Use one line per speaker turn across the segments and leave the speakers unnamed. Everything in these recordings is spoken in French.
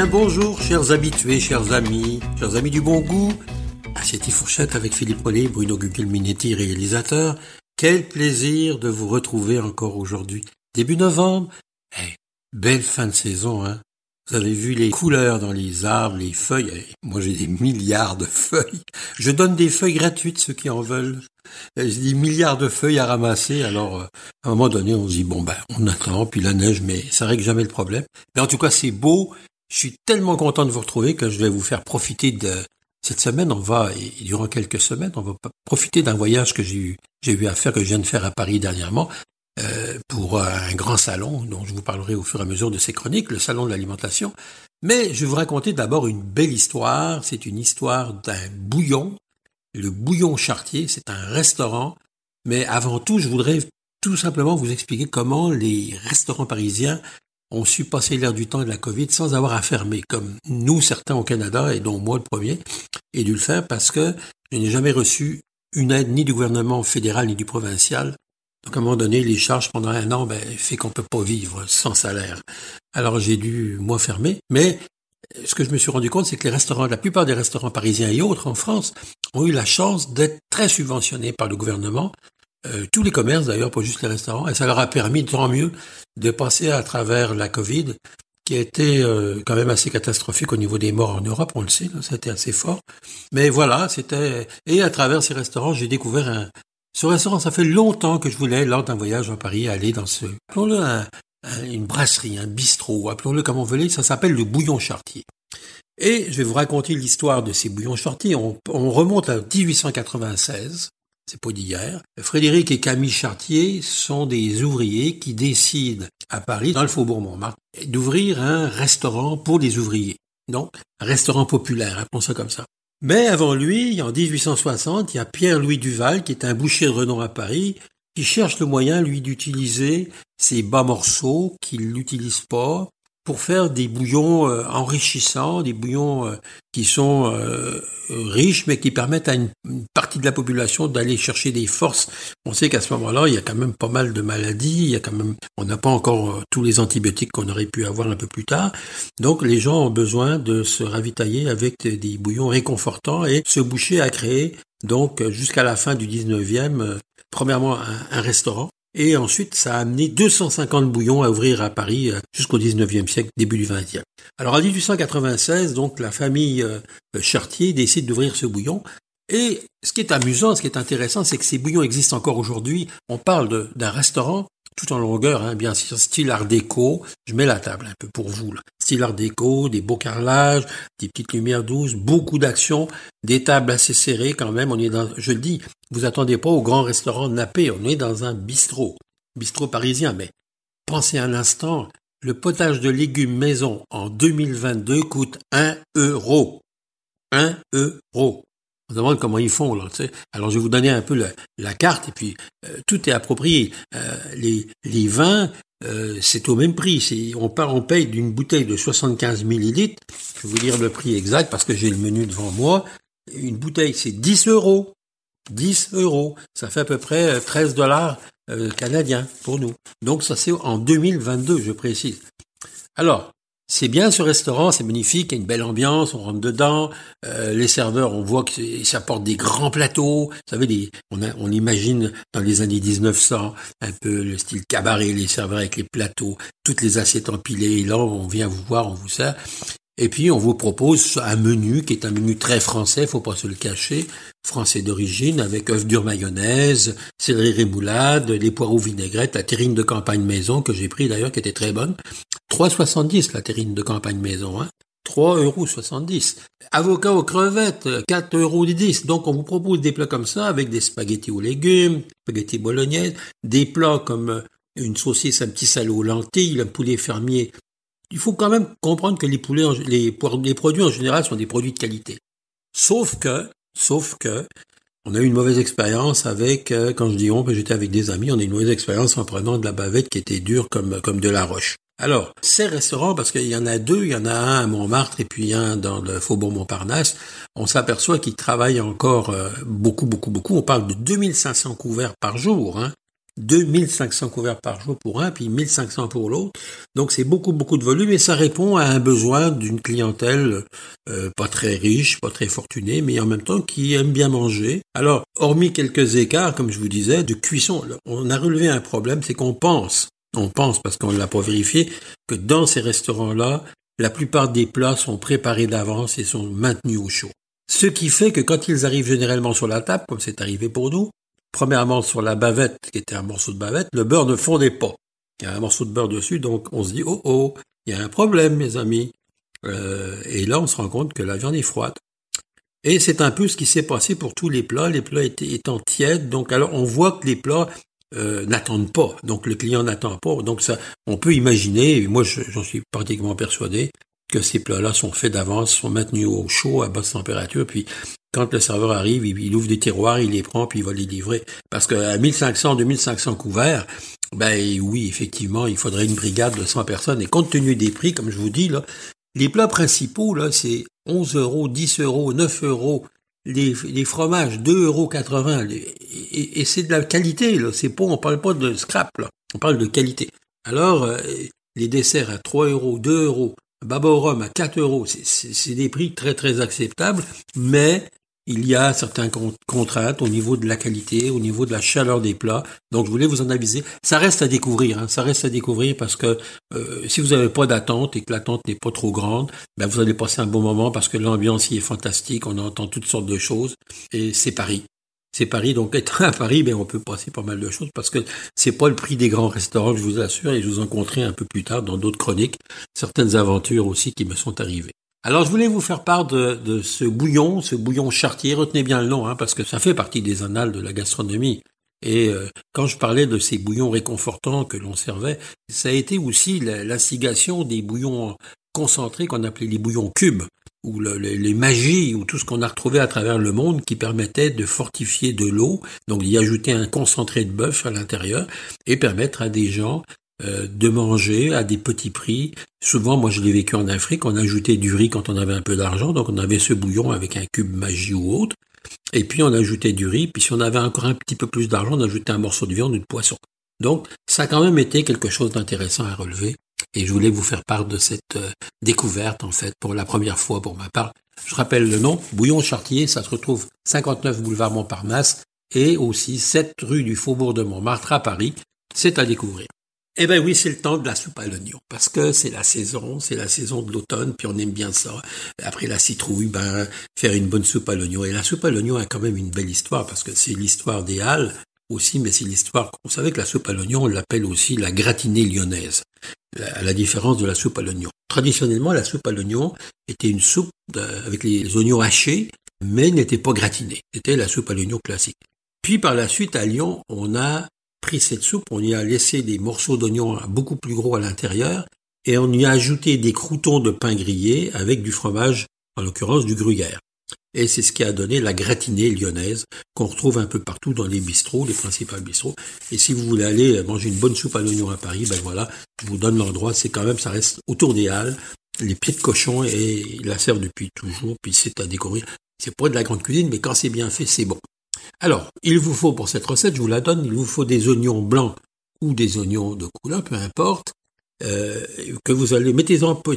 Bien bonjour, chers habitués, chers amis, chers amis du bon goût. Assiette fourchette avec Philippe Mollet, Bruno Gugelminetti, réalisateur. Quel plaisir de vous retrouver encore aujourd'hui. Début novembre. Eh, belle fin de saison, hein. Vous avez vu les couleurs dans les arbres, les feuilles. Eh, moi, j'ai des milliards de feuilles. Je donne des feuilles gratuites, ceux qui en veulent. Eh, j'ai des milliards de feuilles à ramasser. Alors, euh, à un moment donné, on se dit, bon, ben, on attend, puis la neige, mais ça règle jamais le problème. Mais en tout cas, c'est beau. Je suis tellement content de vous retrouver que je vais vous faire profiter de cette semaine. On va, et durant quelques semaines, on va profiter d'un voyage que j'ai eu, j'ai eu à faire, que je viens de faire à Paris dernièrement, euh, pour un grand salon dont je vous parlerai au fur et à mesure de ces chroniques, le salon de l'alimentation. Mais je vais vous raconter d'abord une belle histoire. C'est une histoire d'un bouillon, le bouillon chartier. C'est un restaurant. Mais avant tout, je voudrais tout simplement vous expliquer comment les restaurants parisiens ont su passer l'air du temps de la Covid sans avoir à fermer, comme nous, certains au Canada, et dont moi le premier, et dû le faire parce que je n'ai jamais reçu une aide ni du gouvernement fédéral ni du provincial. Donc à un moment donné, les charges pendant un an, ben, fait qu'on peut pas vivre sans salaire. Alors j'ai dû, moi, fermer. Mais ce que je me suis rendu compte, c'est que les restaurants, la plupart des restaurants parisiens et autres en France, ont eu la chance d'être très subventionnés par le gouvernement euh, tous les commerces d'ailleurs, pas juste les restaurants, et ça leur a permis, tant mieux, de passer à travers la Covid, qui a été euh, quand même assez catastrophique au niveau des morts en Europe, on le sait, c'était assez fort. Mais voilà, c'était... Et à travers ces restaurants, j'ai découvert un... Ce restaurant, ça fait longtemps que je voulais, lors d'un voyage à Paris, aller dans ce... Appelons-le une brasserie, un bistrot, appelons-le comme on veut, ça s'appelle le Bouillon Chartier. Et je vais vous raconter l'histoire de ces bouillons chartiers. On, on remonte à 1896 c'est pas. Frédéric et Camille Chartier sont des ouvriers qui décident à Paris, dans le faubourg Montmartre, d'ouvrir un restaurant pour les ouvriers. Donc, restaurant populaire, appelons ça comme ça. Mais avant lui, en 1860, il y a Pierre-Louis Duval, qui est un boucher de renom à Paris, qui cherche le moyen, lui, d'utiliser ces bas morceaux qu'il n'utilise pas pour faire des bouillons euh, enrichissants, des bouillons euh, qui sont euh, riches, mais qui permettent à une, partie de la population d'aller chercher des forces. On sait qu'à ce moment-là, il y a quand même pas mal de maladies, il y a quand même, on n'a pas encore tous les antibiotiques qu'on aurait pu avoir un peu plus tard. Donc les gens ont besoin de se ravitailler avec des bouillons réconfortants et ce boucher a créé donc jusqu'à la fin du 19e, premièrement un restaurant et ensuite, ça a amené 250 bouillons à ouvrir à Paris euh, jusqu'au 19e siècle, début du 20e. Alors en 1896, donc la famille euh, Chartier décide d'ouvrir ce bouillon. Et ce qui est amusant, ce qui est intéressant, c'est que ces bouillons existent encore aujourd'hui. On parle d'un restaurant tout en longueur, hein, bien sûr, style art déco. Je mets la table un peu pour vous. Style art déco, des beaux carrelages, des petites lumières douces, beaucoup d'action, des tables assez serrées quand même. On est dans, je dis, vous attendez pas au grand restaurant nappé, on est dans un bistrot, bistrot parisien. Mais pensez un instant, le potage de légumes maison en 2022 coûte 1 euro. 1 euro. On demande comment ils font. Alors je vais vous donner un peu la, carte et puis euh, tout est approprié. Euh, les, les vins, euh, c'est au même prix. On, part, on paye d'une bouteille de 75 millilitres. Je vais vous dire le prix exact parce que j'ai le menu devant moi. Une bouteille, c'est 10 euros. 10 euros. Ça fait à peu près 13 dollars canadiens pour nous. Donc ça c'est en 2022, je précise. Alors, c'est bien ce restaurant, c'est magnifique, il y a une belle ambiance, on rentre dedans, euh, les serveurs, on voit que ça porte des grands plateaux, vous savez, des, on, on imagine dans les années 1900 un peu le style cabaret, les serveurs avec les plateaux, toutes les assiettes empilées, et là on vient vous voir, on vous sert, et puis on vous propose un menu qui est un menu très français, faut pas se le cacher, français d'origine, avec œufs durs mayonnaise, céleri rémoulade, les poireaux vinaigrettes, la terrine de campagne maison que j'ai pris d'ailleurs, qui était très bonne. 3,70 la terrine de campagne maison, hein. 3,70 euros. Avocat aux crevettes, 4,10 euros. Donc on vous propose des plats comme ça avec des spaghettis aux légumes, spaghettis bolognaise, des plats comme une saucisse, un petit salé aux lentilles, un poulet fermier il faut quand même comprendre que les poulets, les, produits en général sont des produits de qualité. Sauf que, sauf que, on a eu une mauvaise expérience avec, euh, quand je dis on, j'étais avec des amis, on a eu une mauvaise expérience en prenant de la bavette qui était dure comme, comme de la roche. Alors, ces restaurants, parce qu'il y en a deux, il y en a un à Montmartre et puis un dans le Faubourg Montparnasse, on s'aperçoit qu'ils travaillent encore euh, beaucoup, beaucoup, beaucoup. On parle de 2500 couverts par jour. Hein. 2500 couverts par jour pour un, puis 1500 pour l'autre. Donc c'est beaucoup, beaucoup de volume et ça répond à un besoin d'une clientèle euh, pas très riche, pas très fortunée, mais en même temps qui aime bien manger. Alors, hormis quelques écarts, comme je vous disais, de cuisson, on a relevé un problème, c'est qu'on pense, on pense parce qu'on ne l'a pas vérifié, que dans ces restaurants-là, la plupart des plats sont préparés d'avance et sont maintenus au chaud. Ce qui fait que quand ils arrivent généralement sur la table, comme c'est arrivé pour nous, premièrement sur la bavette, qui était un morceau de bavette, le beurre ne fondait pas. Il y a un morceau de beurre dessus, donc on se dit, oh oh, il y a un problème, mes amis. Euh, et là, on se rend compte que la viande est froide. Et c'est un peu ce qui s'est passé pour tous les plats, les plats étaient, étant tièdes, donc alors on voit que les plats euh, n'attendent pas, donc le client n'attend pas, donc ça, on peut imaginer, et moi j'en suis pratiquement persuadé, que ces plats-là sont faits d'avance, sont maintenus au chaud, à basse température, puis quand le serveur arrive, il, ouvre des tiroirs, il les prend, puis il va les livrer. Parce qu'à 1500, 2500 couverts, ben oui, effectivement, il faudrait une brigade de 100 personnes. Et compte tenu des prix, comme je vous dis, là, les plats principaux, là, c'est 11 euros, 10 euros, 9 euros. Les, les fromages, 2,80 euros. Et, et c'est de la qualité, là. C'est pas, on parle pas de scrap, là. On parle de qualité. Alors, euh, les desserts à 3 euros, 2 euros, rhum à 4 euros, c'est des prix très très acceptables, mais il y a certaines contraintes au niveau de la qualité, au niveau de la chaleur des plats. Donc je voulais vous en aviser. Ça reste à découvrir, hein. ça reste à découvrir parce que euh, si vous n'avez pas d'attente et que l'attente n'est pas trop grande, ben vous allez passer un bon moment parce que l'ambiance y est fantastique, on entend toutes sortes de choses et c'est Paris. C'est Paris, donc être à Paris, ben on peut passer pas mal de choses parce que c'est pas le prix des grands restaurants, je vous assure, et je vous en compterai un peu plus tard dans d'autres chroniques, certaines aventures aussi qui me sont arrivées. Alors je voulais vous faire part de, ce bouillon, ce bouillon chartier, retenez bien le nom, hein, parce que ça fait partie des annales de la gastronomie. Et euh, quand je parlais de ces bouillons réconfortants que l'on servait, ça a été aussi l'instigation des bouillons concentrés qu'on appelait les bouillons cubes, ou les magies, ou tout ce qu'on a retrouvé à travers le monde qui permettait de fortifier de l'eau, donc d'y ajouter un concentré de bœuf à l'intérieur, et permettre à des gens euh, de manger à des petits prix. Souvent, moi je l'ai vécu en Afrique, on ajoutait du riz quand on avait un peu d'argent, donc on avait ce bouillon avec un cube magie ou autre, et puis on ajoutait du riz, puis si on avait encore un petit peu plus d'argent, on ajoutait un morceau de viande ou de poisson. Donc ça a quand même été quelque chose d'intéressant à relever, et je voulais vous faire part de cette euh, découverte en fait pour la première fois pour ma part. Je rappelle le nom, Bouillon Chartier, ça se retrouve 59 boulevard Montparnasse et aussi 7 rue du Faubourg de Montmartre à Paris. C'est à découvrir. Eh ben oui, c'est le temps de la soupe à l'oignon, parce que c'est la saison, c'est la saison de l'automne, puis on aime bien ça. Après la citrouille, ben faire une bonne soupe à l'oignon. Et la soupe à l'oignon a quand même une belle histoire, parce que c'est l'histoire des Halles aussi, mais c'est l'histoire. On savait que la soupe à l'oignon, on l'appelle aussi la gratinée lyonnaise, à la différence de la soupe à l'oignon. Traditionnellement, la soupe à l'oignon était une soupe avec les oignons hachés, mais n'était pas gratinée. C'était la soupe à l'oignon classique. Puis par la suite, à Lyon, on a pris cette soupe, on y a laissé des morceaux d'oignons beaucoup plus gros à l'intérieur et on y a ajouté des croutons de pain grillé avec du fromage, en l'occurrence du gruyère. Et c'est ce qui a donné la gratinée lyonnaise qu'on retrouve un peu partout dans les bistrots, les principaux bistrots. Et si vous voulez aller manger une bonne soupe à l'oignon à Paris, ben voilà, je vous donne l'endroit. C'est quand même, ça reste autour des Halles, les pieds de cochon et ils la servent depuis toujours. Puis c'est à découvrir. C'est pas de la grande cuisine, mais quand c'est bien fait, c'est bon. Alors, il vous faut pour cette recette, je vous la donne, il vous faut des oignons blancs ou des oignons de couleur, peu importe, euh, que vous allez, mettez-en, pour,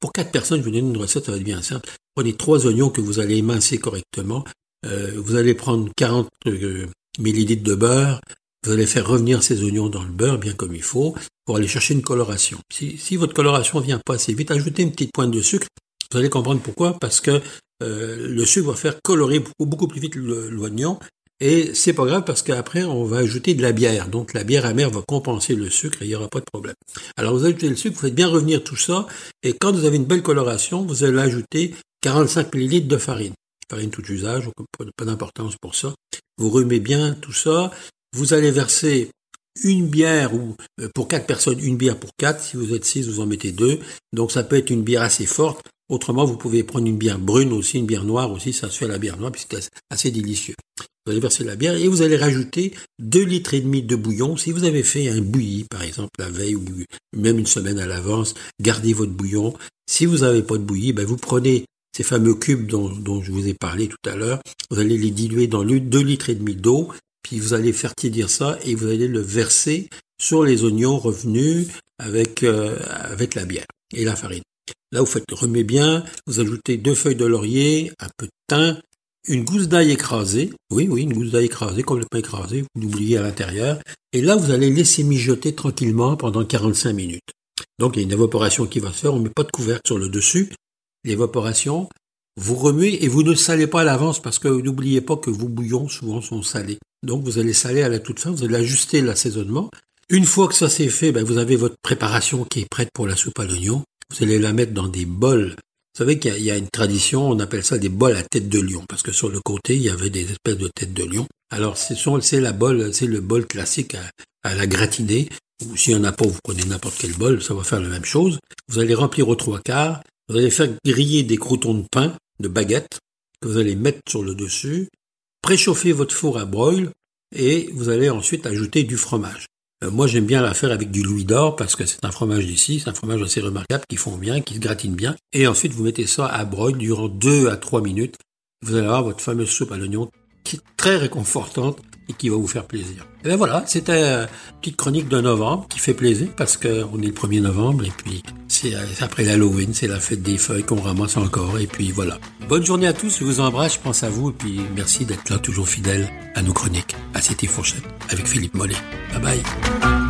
pour quatre personnes, je vous donne une recette, ça va être bien simple. Prenez trois oignons que vous allez émincer correctement. Euh, vous allez prendre 40 euh, millilitres de beurre. Vous allez faire revenir ces oignons dans le beurre, bien comme il faut, pour aller chercher une coloration. Si, votre coloration vient pas assez vite, ajoutez une petite pointe de sucre. Vous allez comprendre pourquoi, parce que euh, le sucre va faire colorer beaucoup, plus vite l'oignon. Et c'est pas grave parce qu'après, on va ajouter de la bière. Donc, la bière amère va compenser le sucre et il n'y aura pas de problème. Alors, vous ajoutez le sucre, vous faites bien revenir tout ça. Et quand vous avez une belle coloration, vous allez ajouter 45 ml de farine. Farine tout usage, pas d'importance pour ça. Vous remettez bien tout ça. Vous allez verser une bière ou euh, pour quatre personnes, une bière pour quatre. Si vous êtes six, vous en mettez deux. Donc ça peut être une bière assez forte. Autrement, vous pouvez prendre une bière brune aussi, une bière noire aussi, ça se fait la bière noire, puisque c'est assez délicieux. Vous allez verser la bière et vous allez rajouter 2 litres et demi de bouillon. Si vous avez fait un bouilli, par exemple, la veille ou même une semaine à l'avance, gardez votre bouillon. Si vous n'avez pas de bouilli, ben vous prenez ces fameux cubes dont, dont, je vous ai parlé tout à l'heure, vous allez les diluer dans 2 litres et demi d'eau puis vous allez faire tiédir ça et vous allez le verser sur les oignons revenus avec, euh, avec la bière et la farine. Là, vous faites remet bien, vous ajoutez deux feuilles de laurier, un peu de thym, une gousse d'ail écrasée, oui, oui, une gousse d'ail écrasée, complètement écrasée, vous l'oubliez à l'intérieur, et là, vous allez laisser mijoter tranquillement pendant 45 minutes. Donc, il y a une évaporation qui va se faire, on ne met pas de couvercle sur le dessus, l'évaporation, vous remuez et vous ne salez pas à l'avance parce que n'oubliez pas que vos bouillons souvent sont salés. Donc vous allez saler à la toute fin, vous allez ajuster l'assaisonnement. Une fois que ça c'est fait, ben, vous avez votre préparation qui est prête pour la soupe à l'oignon. Vous allez la mettre dans des bols vous savez qu'il y, a une tradition, on appelle ça des bols à tête de lion, parce que sur le côté, il y avait des espèces de têtes de lion. Alors, c'est la bol, c'est le bol classique à, la gratinée. Ou s'il n'y en a pas, vous prenez n'importe quel bol, ça va faire la même chose. Vous allez remplir aux trois quarts. Vous allez faire griller des croutons de pain, de baguettes, que vous allez mettre sur le dessus. Préchauffer votre four à broil et vous allez ensuite ajouter du fromage. Euh, moi, j'aime bien la faire avec du louis d'or parce que c'est un fromage d'ici, c'est un fromage assez remarquable qui fond bien, qui se gratine bien. Et ensuite, vous mettez ça à broil durant 2 à 3 minutes. Vous allez avoir votre fameuse soupe à l'oignon qui est très réconfortante et qui va vous faire plaisir. Et bien voilà, c'était une petite chronique de novembre qui fait plaisir parce qu'on est le 1er novembre et puis c'est après l'Halloween, c'est la fête des feuilles qu'on ramasse encore et puis voilà. Bonne journée à tous, je vous embrasse, je pense à vous et puis merci d'être là toujours fidèle à nos chroniques. À Cité Fourchette avec Philippe Mollet. Bye bye.